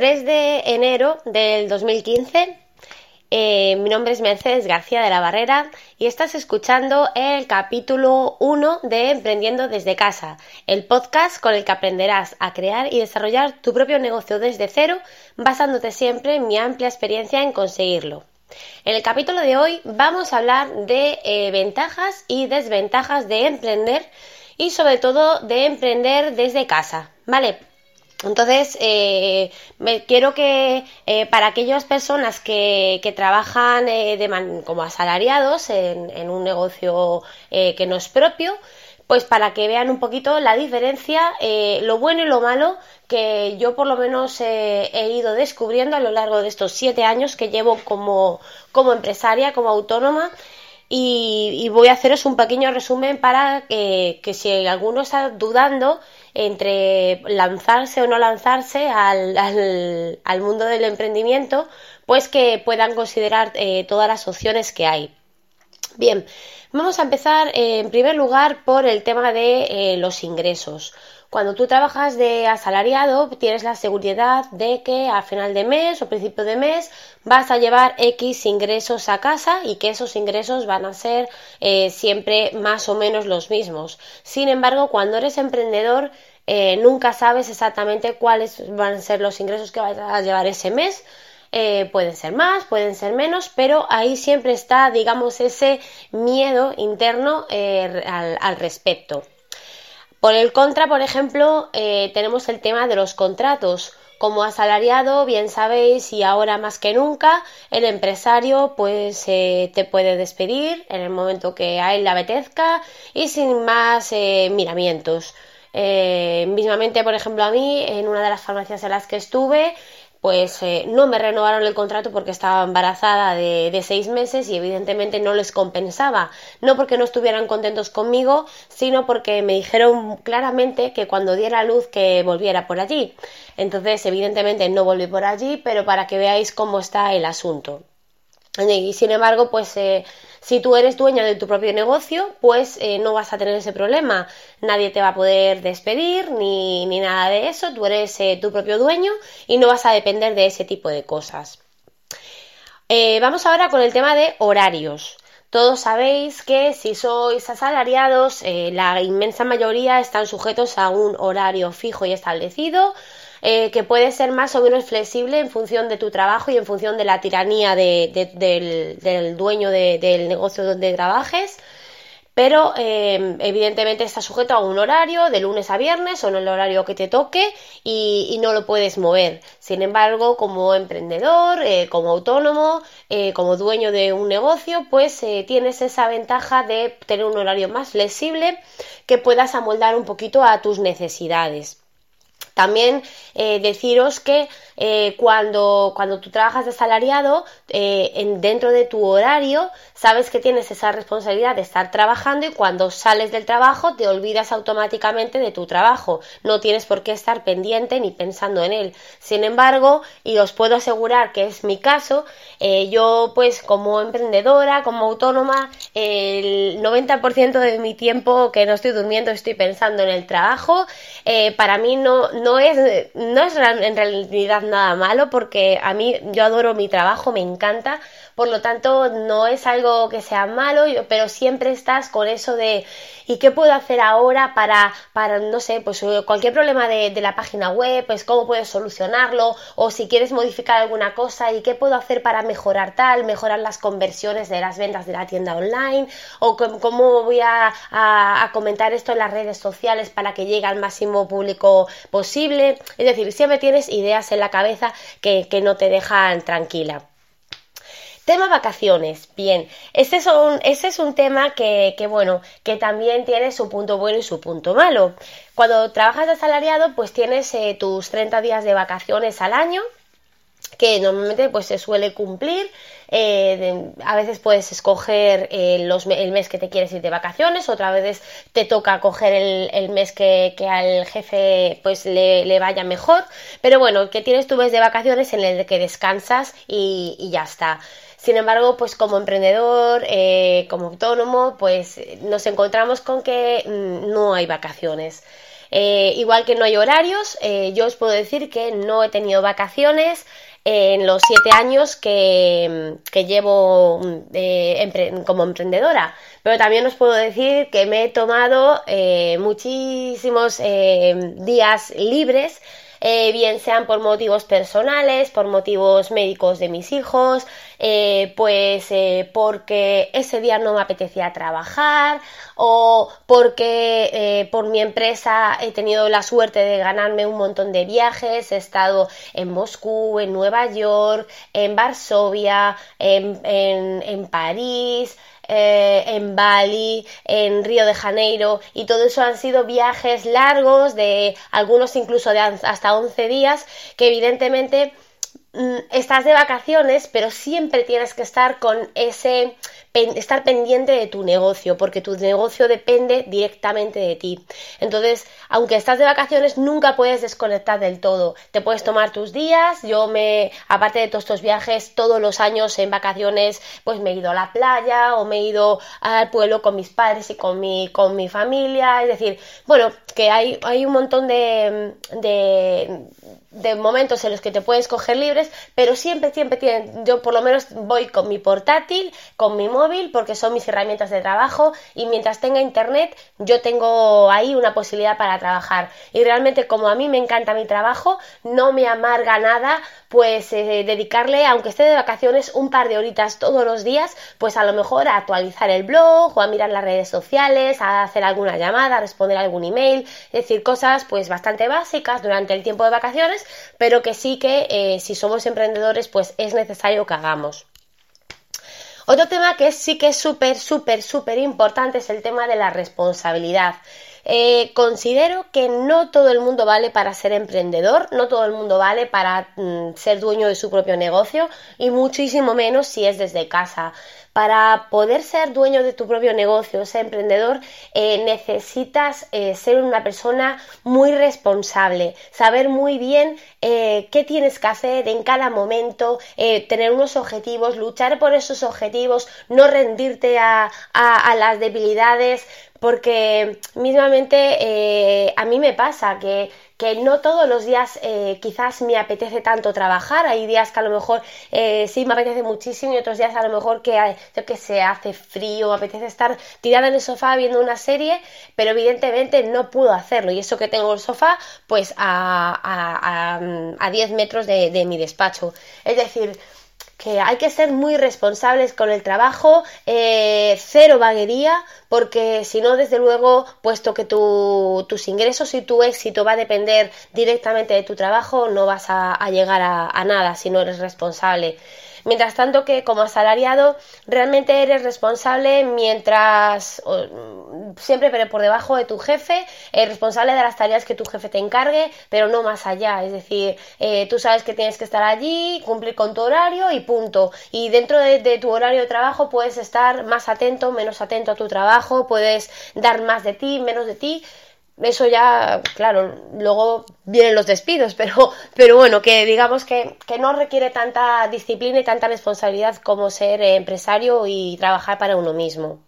3 de enero del 2015. Eh, mi nombre es Mercedes García de la Barrera y estás escuchando el capítulo 1 de Emprendiendo desde casa, el podcast con el que aprenderás a crear y desarrollar tu propio negocio desde cero, basándote siempre en mi amplia experiencia en conseguirlo. En el capítulo de hoy vamos a hablar de eh, ventajas y desventajas de emprender y sobre todo de emprender desde casa, ¿vale? Entonces, eh, me, quiero que eh, para aquellas personas que, trabajan eh, como asalariados en, un negocio que no es propio, pues para que vean un poquito la diferencia, lo bueno y lo malo que yo por lo menos he ido descubriendo a lo largo de estos siete años que llevo como, como empresaria, como autónoma. Y, voy a haceros un pequeño resumen para que si alguno está dudando, entre lanzarse o no lanzarse al, al, mundo del emprendimiento, pues que puedan considerar eh, todas las opciones que hay. Bien, vamos a empezar eh, en primer lugar por el tema de eh, los ingresos. Cuando tú trabajas de asalariado, tienes la seguridad de que a final de mes o principio de mes vas a llevar X ingresos a casa y que esos ingresos van a ser eh, siempre más o menos los mismos. Sin embargo, cuando eres emprendedor, nunca sabes exactamente cuáles van a ser los ingresos que vas a llevar ese mes. Eh, pueden ser más, pueden ser menos, pero ahí siempre está, digamos, ese miedo interno al respecto. Por el contra, por ejemplo, eh, tenemos el tema de los contratos. Como asalariado, bien sabéis, y ahora más que nunca, el empresario pues eh, te puede despedir en el momento que a él le apetezca y sin más eh, miramientos. mismamente, por ejemplo, a mí, en una de las farmacias en las que estuve, pues eh, no me renovaron el contrato porque estaba embarazada de, de, seis meses y evidentemente no les compensaba. No porque no estuvieran contentos conmigo, sino porque me dijeron claramente que cuando diera luz que volviera por allí. Entonces, evidentemente no volví por allí, pero para que veáis cómo está el asunto. Y sin embargo, pues eh, si tú eres dueña de tu propio negocio, pues eh, no vas a tener ese problema. Nadie te va a poder despedir ni, ni nada de eso. Tú eres eh, tu propio dueño y no vas a depender de ese tipo de cosas. vamos ahora con el tema de horarios. Todos sabéis que si sois asalariados, la inmensa mayoría están sujetos a un horario fijo y establecido eh, que puede ser más o menos flexible en función de tu trabajo y en función de la tiranía del, dueño del negocio donde trabajes pero eh, evidentemente está sujeto a un horario de lunes a viernes o en el horario que te toque y, no lo puedes mover. Sin embargo, como emprendedor, eh, como autónomo, como dueño de un negocio, pues tienes esa ventaja de tener un horario más flexible que puedas amoldar un poquito a tus necesidades. También eh, deciros que eh, cuando, cuando tú trabajas de salariado, eh, en, dentro de tu horario, sabes que tienes esa responsabilidad de estar trabajando y cuando sales del trabajo te olvidas automáticamente de tu trabajo. No tienes por qué estar pendiente ni pensando en él. Sin embargo, y os puedo asegurar que es mi caso, yo pues como emprendedora, como autónoma, el 90% de mi tiempo que no estoy durmiendo estoy pensando en el trabajo. para mí no es, no es en realidad nada malo porque a mí yo adoro mi trabajo, me encanta, por lo tanto no es algo que sea malo, pero siempre estás con eso de ¿y qué puedo hacer ahora para, para no sé, pues eh, cualquier problema de, la página web, pues cómo puedes solucionarlo o si quieres modificar alguna cosa y qué puedo hacer para mejorar tal, mejorar las conversiones de las ventas de la tienda online o cómo voy a, a comentar esto en las redes sociales para que llegue al máximo público posible. Es decir, siempre tienes ideas en la cabeza que, que no te dejan tranquila. Tema vacaciones. Bien, este es un, este es un tema que, que, bueno, que también tiene su punto bueno y su punto malo. Cuando trabajas de asalariado, pues tienes eh, tus 30 días de vacaciones al año, que normalmente pues se suele cumplir. Eh, a veces puedes escoger eh, el mes que te quieres ir de vacaciones, otra veces te toca coger el, mes que, al jefe pues le, vaya mejor, pero bueno, que tienes tu mes de vacaciones en el que descansas y ya está. Sin embargo, pues como emprendedor, eh, como autónomo, pues nos encontramos con que mm, no hay vacaciones. igual que no hay horarios, yo os puedo decir que no he tenido vacaciones en los siete años que, llevo mm, como emprendedora. Pero también os puedo decir que me he tomado eh, muchísimos eh, días libres eh, bien sean por motivos personales, por motivos médicos de mis hijos, eh, pues eh, porque ese día no me apetecía trabajar o porque por mi empresa he tenido la suerte de ganarme un montón de viajes, he estado en Moscú, en Nueva York, en Varsovia, en, en París, eh, en Bali, en Río de Janeiro y todo eso han sido viajes largos de algunos incluso de hasta 11 días que evidentemente mm, estás de vacaciones pero siempre tienes que estar con ese estar pendiente de tu negocio, porque tu negocio depende directamente de ti. Entonces, aunque estás de vacaciones, nunca puedes desconectar del todo. Te puedes tomar tus días. Yo me, aparte de todos estos viajes, todos los años en vacaciones, pues me he ido a la playa o me he ido al pueblo con mis padres y con mi, con mi familia. Es decir, bueno, que hay, hay un montón de, de, momentos en los que te puedes coger libres, pero siempre, siempre tienen, yo por lo menos voy con mi portátil, con mi móvil, porque son mis herramientas de trabajo y mientras tenga internet yo tengo ahí una posibilidad para trabajar. Y realmente como a mí me encanta mi trabajo, no me amarga nada pues eh, dedicarle, aunque esté de vacaciones, un par de horitas todos los días, pues a lo mejor a actualizar el blog o a mirar las redes sociales, a hacer alguna llamada, a responder algún email, es decir, cosas pues bastante básicas durante el tiempo de vacaciones, pero que sí que eh, si somos emprendedores pues es necesario que hagamos. Otro tema que sí que es súper, súper, súper importante es el tema de la responsabilidad. Eh, considero que no todo el mundo vale para ser emprendedor, no todo el mundo vale para mm, ser dueño de su propio negocio y muchísimo menos si es desde casa. Para poder ser dueño de tu propio negocio, ser emprendedor, eh, necesitas eh, ser una persona muy responsable, saber muy bien qué tienes que hacer en cada momento, tener unos objetivos, luchar por esos objetivos, no rendirte a las debilidades, porque mismamente eh, a mí me pasa que, no todos los días eh, quizás me apetece tanto trabajar, hay días que a lo mejor eh, sí me apetece muchísimo y otros días a lo mejor que, que se hace frío, me apetece estar tirada en el sofá viendo una serie, pero evidentemente no puedo hacerlo y eso que tengo el sofá pues a, a, 10 metros de, de mi despacho. Es decir, que hay que ser muy responsables con el trabajo, eh, cero vaguería, porque si no, desde luego, puesto que tus ingresos y tu éxito va a depender directamente de tu trabajo, no vas a, llegar a nada si no eres responsable. Mientras tanto que como asalariado realmente eres responsable mientras siempre pero por debajo de tu jefe, eres responsable de las tareas que tu jefe te encargue, pero no más allá. Es decir, eh, tú sabes que tienes que estar allí, cumplir con tu horario y punto. Y dentro de, tu horario de trabajo puedes estar más atento, menos atento a tu trabajo, puedes dar más de ti, menos de ti eso ya, claro, luego vienen los despidos, pero, pero bueno, que digamos que, que, no requiere tanta disciplina y tanta responsabilidad como ser empresario y trabajar para uno mismo.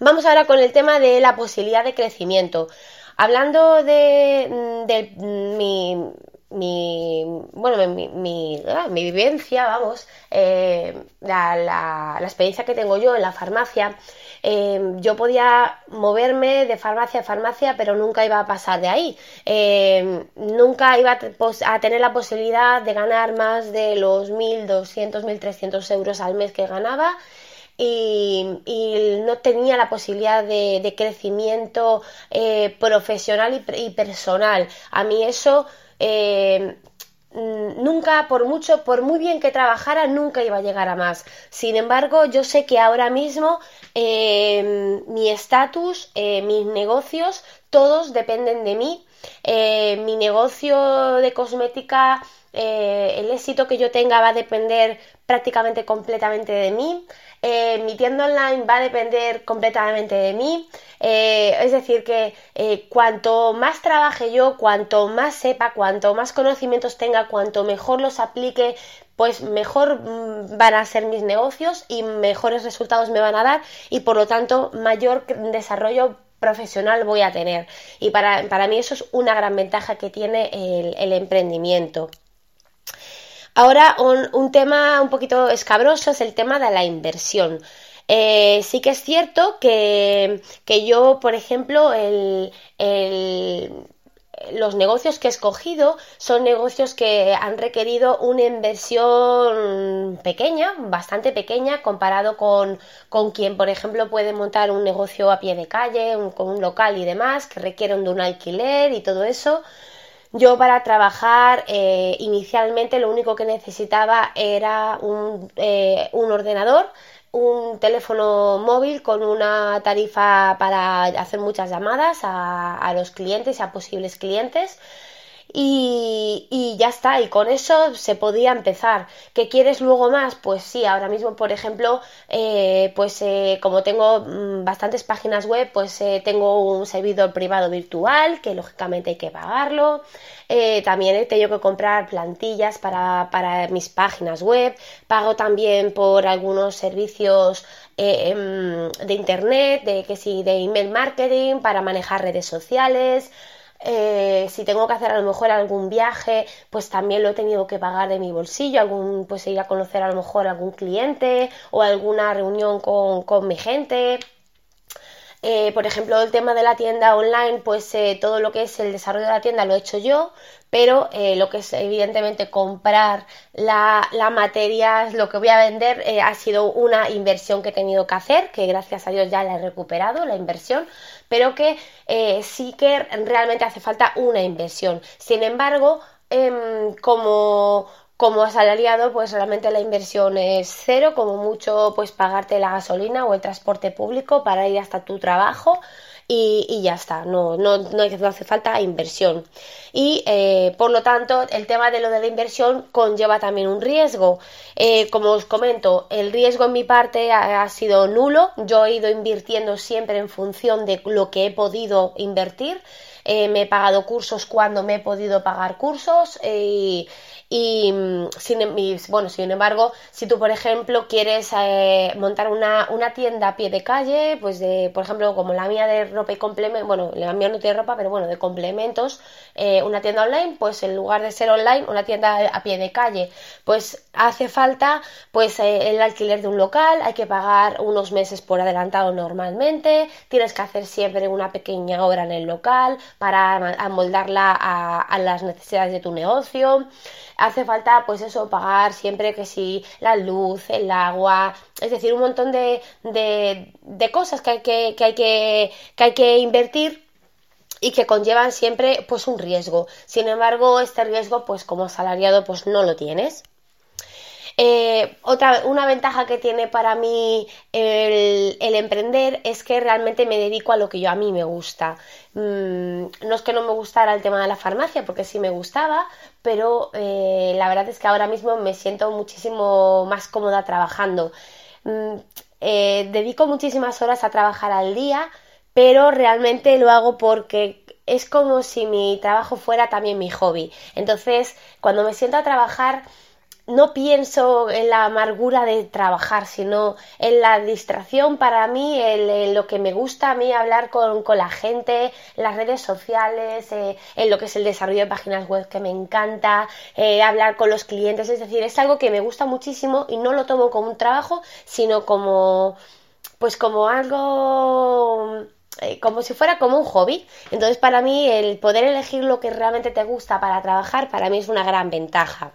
Vamos ahora con el tema de la posibilidad de crecimiento. Hablando de, de mi, mi, bueno, mi, mi, ah, vivencia, vamos, eh, la, la, experiencia que tengo yo en la farmacia, eh, yo podía moverme de farmacia a farmacia, pero nunca iba a pasar de ahí. Eh, nunca iba a, tener la posibilidad de ganar más de los 1.200, 1.300 euros al mes que ganaba. Y, no tenía la posibilidad de, crecimiento profesional y, y, personal. A mí eso eh, nunca, por mucho, por muy bien que trabajara, nunca iba a llegar a más. Sin embargo, yo sé que ahora mismo eh, mi estatus, eh, mis negocios, todos dependen de mí. mi negocio de cosmética, el éxito que yo tenga va a depender prácticamente completamente de mí. Mi tienda online va a depender completamente de mí. Eh, es decir, que eh, cuanto más trabaje yo, cuanto más sepa, cuanto más conocimientos tenga, cuanto mejor los aplique, pues mejor mm, van a ser mis negocios y mejores resultados me van a dar y por lo tanto mayor desarrollo profesional voy a tener. Y para, para mí eso es una gran ventaja que tiene el emprendimiento. Ahora, un, tema un poquito escabroso es el tema de la inversión. Eh, sí que es cierto que, yo, por ejemplo, los negocios que he escogido son negocios que han requerido una inversión pequeña, bastante pequeña, comparado con, con quien, por ejemplo, puede montar un negocio a pie de calle, con un local y demás, que requieren de un alquiler y todo eso. Yo para trabajar eh, inicialmente lo único que necesitaba era un, eh, un ordenador, un teléfono móvil con una tarifa para hacer muchas llamadas a, a los clientes y a posibles clientes y, ya está, y con eso se podía empezar. ¿Qué quieres luego más? Pues sí, ahora mismo, por ejemplo, eh, pues eh, como tengo mm, bastantes páginas web, pues eh, tengo un servidor privado virtual, que lógicamente hay que pagarlo. también he tenido que comprar plantillas para, para mis páginas web. Pago también por algunos servicios em, de internet, de que sí, de email marketing, para manejar redes sociales. Eh, si tengo que hacer a lo mejor algún viaje, pues también lo he tenido que pagar de mi bolsillo, algún, pues ir a conocer a lo mejor algún cliente o alguna reunión con, con mi gente. Eh, por ejemplo, el tema de la tienda online, pues eh, todo lo que es el desarrollo de la tienda lo he hecho yo, pero eh, lo que es evidentemente comprar la, la, materia, lo que voy a vender, ha sido una inversión que he tenido que hacer, que gracias a Dios ya la he recuperado, la inversión, pero que sí que realmente hace falta una inversión. Sin embargo, em, como como asalariado, pues realmente la inversión es cero, como mucho pues pagarte la gasolina o el transporte público para ir hasta tu trabajo y, ya está, no, no, no, hace falta inversión. Y eh, por lo tanto, el tema de lo de la inversión conlleva también un riesgo. Eh, como os comento, el riesgo en mi parte ha, sido nulo, yo he ido invirtiendo siempre en función de lo que he podido invertir. Eh, me he pagado cursos cuando me he podido pagar cursos y y, mm, sin, em, bueno, sin embargo, si tú, por ejemplo, quieres eh, montar una, una, tienda a pie de calle, pues de, por ejemplo, como la mía de ropa y complementos, bueno, la mía no tiene ropa, pero bueno, de complementos, eh, una tienda online, pues en lugar de ser online, una tienda a pie de calle, pues hace falta pues eh, el alquiler de un local, hay que pagar unos meses por adelantado normalmente, tienes que hacer siempre una pequeña obra en el local para amoldarla a, las necesidades de tu negocio. Hace falta pues eso, pagar siempre que sí la luz, el agua, es decir, un montón de, de, cosas que hay que, hay que hay que invertir y que conllevan siempre pues un riesgo. Sin embargo, este riesgo pues como asalariado pues no lo tienes. Eh, otra, una ventaja que tiene para mí el, emprender es que realmente me dedico a lo que yo a mí me gusta. Mm, no es que no me gustara el tema de la farmacia, porque sí me gustaba, pero eh, la verdad es que ahora mismo me siento muchísimo más cómoda trabajando. Mm, eh, dedico muchísimas horas a trabajar al día, pero realmente lo hago porque es como si mi trabajo fuera también mi hobby. Entonces, cuando me siento a trabajar, no pienso en la amargura de trabajar, sino en la distracción para mí, en, lo que me gusta a mí hablar con, la gente, las redes sociales, eh, en lo que es el desarrollo de páginas web que me encanta, eh, hablar con los clientes, es decir, es algo que me gusta muchísimo y no lo tomo como un trabajo, sino como, pues como algo eh, como si fuera como un hobby. Entonces, para mí, el poder elegir lo que realmente te gusta para trabajar, para mí es una gran ventaja.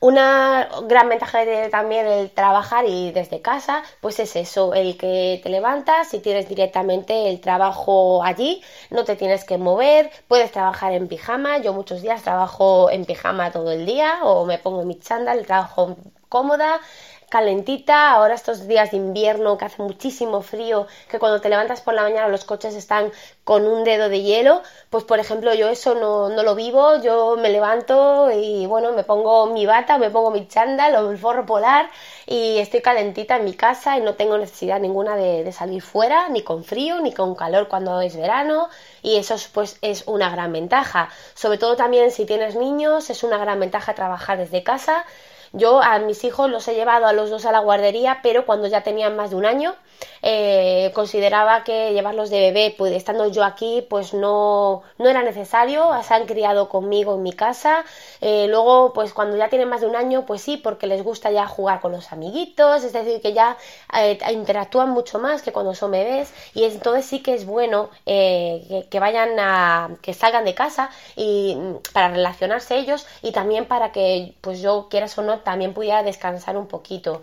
Una gran ventaja de también el trabajar y desde casa, pues es eso, el que te levantas y tienes directamente el trabajo allí, no te tienes que mover, puedes trabajar en pijama, yo muchos días trabajo en pijama todo el día o me pongo mi chándal, trabajo cómoda, calentita, ahora estos días de invierno que hace muchísimo frío, que cuando te levantas por la mañana los coches están con un dedo de hielo, pues por ejemplo yo eso no, no lo vivo, yo me levanto y bueno, me pongo mi bata, me pongo mi chándal o el forro polar y estoy calentita en mi casa y no tengo necesidad ninguna de, de salir fuera, ni con frío, ni con calor cuando es verano. Y eso pues es una gran ventaja. Sobre todo también si tienes niños, es una gran ventaja trabajar desde casa yo a mis hijos los he llevado a los dos a la guardería, pero cuando ya tenían más de un año, eh, consideraba que llevarlos de bebé, pues estando yo aquí, pues no, no era necesario, se han criado conmigo en mi casa, eh, luego pues cuando ya tienen más de un año, pues sí, porque les gusta ya jugar con los amiguitos, es decir, que ya eh, interactúan mucho más que cuando son bebés. Y entonces sí que es bueno que, que, vayan a, que salgan de casa y mm, para relacionarse ellos y también para que pues yo quieras o no también pudiera descansar un poquito.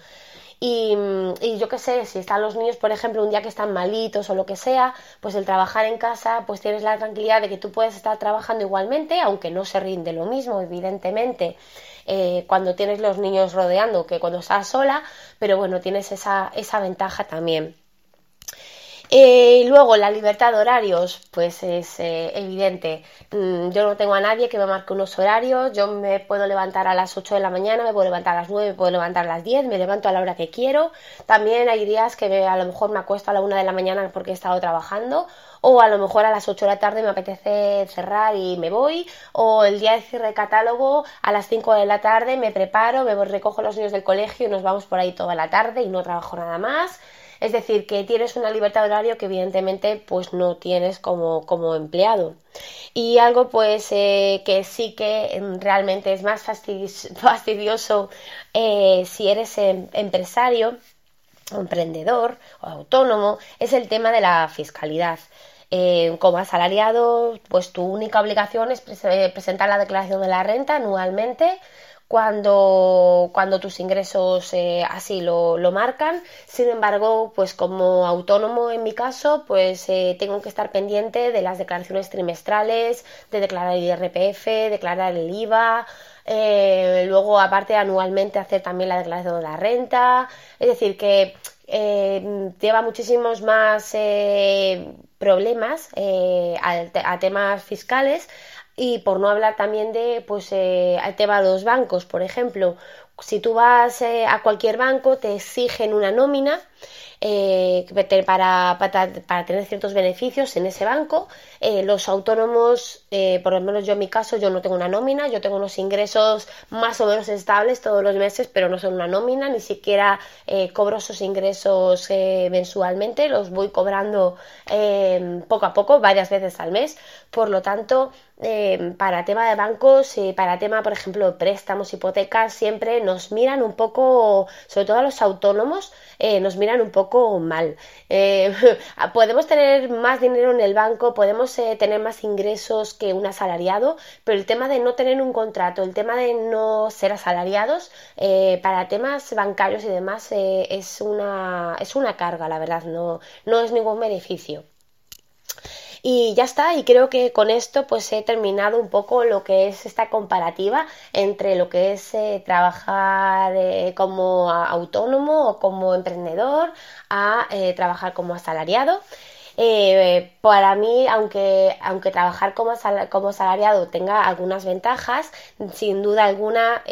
Y, yo qué sé, si están los niños, por ejemplo, un día que están malitos o lo que sea, pues el trabajar en casa, pues tienes la tranquilidad de que tú puedes estar trabajando igualmente, aunque no se rinde lo mismo, evidentemente, eh, cuando tienes los niños rodeando que cuando estás sola, pero bueno, tienes esa, esa ventaja también. Eh, luego, la libertad de horarios, pues es eh, evidente. Mm, yo no tengo a nadie que me marque unos horarios. Yo me puedo levantar a las 8 de la mañana, me puedo levantar a las 9, me puedo levantar a las 10, me levanto a la hora que quiero. También hay días que a lo mejor me acuesto a la 1 de la mañana porque he estado trabajando. O a lo mejor a las 8 de la tarde me apetece cerrar y me voy. O el día de cierre de catálogo a las 5 de la tarde me preparo, me recojo los niños del colegio y nos vamos por ahí toda la tarde y no trabajo nada más. Es decir, que tienes una libertad de horario que evidentemente pues no tienes como, como empleado. Y algo pues eh, que sí que realmente es más fastidioso eh, si eres em, empresario emprendedor o autónomo es el tema de la fiscalidad. Eh, como asalariado, pues tu única obligación es presentar la declaración de la renta anualmente cuando, cuando tus ingresos eh, así lo, lo, marcan. Sin embargo, pues como autónomo en mi caso, pues eh, tengo que estar pendiente de las declaraciones trimestrales, de declarar el IRPF, declarar el IVA, eh, luego aparte anualmente hacer también la declaración de la renta. Es decir, que lleva muchísimos más problemas a temas fiscales y por no hablar también de, pues, eh, al tema de los bancos, por ejemplo, si tú vas eh, a cualquier banco, te exigen una nómina eh, para, para, tener ciertos beneficios en ese banco. Eh, los autónomos, eh, por lo menos yo en mi caso, yo no tengo una nómina, yo tengo unos ingresos más o menos estables todos los meses, pero no son una nómina, ni siquiera cobro esos ingresos mensualmente, los voy cobrando poco a poco, varias veces al mes. Por lo tanto, para tema de bancos, para tema, por ejemplo, préstamos, hipotecas, siempre nos miran un poco, sobre todo a los autónomos, nos miran un poco mal. Eh, podemos tener más dinero en el banco, podemos eh, tener más ingresos que un asalariado, pero el tema de no tener un contrato, el tema de no ser asalariados, eh, para temas bancarios y demás es, una, es una carga, la verdad, no, no es ningún beneficio. Y ya está, y creo que con esto pues he terminado un poco lo que es esta comparativa entre lo que es eh, trabajar eh, como autónomo o como emprendedor a eh, trabajar como asalariado. Para mí, aunque, aunque trabajar como, como asalariado tenga algunas ventajas, sin duda alguna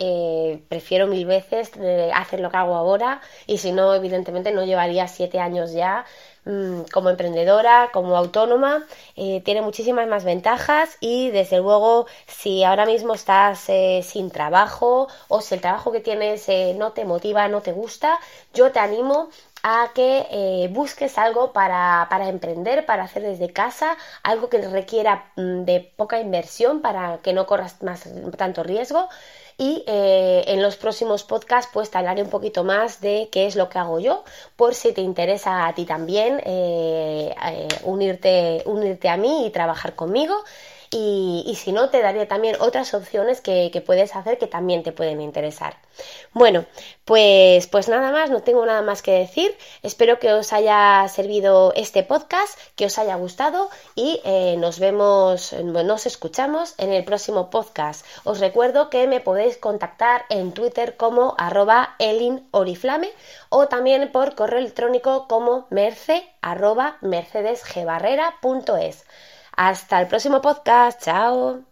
prefiero mil veces hacer lo que hago ahora y si no, evidentemente no llevaría siete años ya Mm, como emprendedora, como autónoma, eh, tiene muchísimas más ventajas y desde luego si ahora mismo estás eh, sin trabajo o si el trabajo que tienes eh, no te motiva, no te gusta, yo te animo a que busques algo para, para, emprender, para hacer desde casa, algo que requiera mm, de poca inversión para que no corras más tanto riesgo. Y eh, en los próximos podcasts pues te hablaré un poquito más de qué es lo que hago yo por si te interesa a ti también eh, eh, unirte, unirte a mí y trabajar conmigo y, si no, te daré también otras opciones que, puedes hacer que también te pueden interesar. Bueno, pues, pues nada más, no tengo nada más que decir. Espero que os haya servido este podcast, que os haya gustado y eh, nos vemos, nos escuchamos en el próximo podcast. Os recuerdo que me podéis contactar en Twitter como arroba elinoriflame o también por correo electrónico como merce. Hasta el próximo podcast. Chao.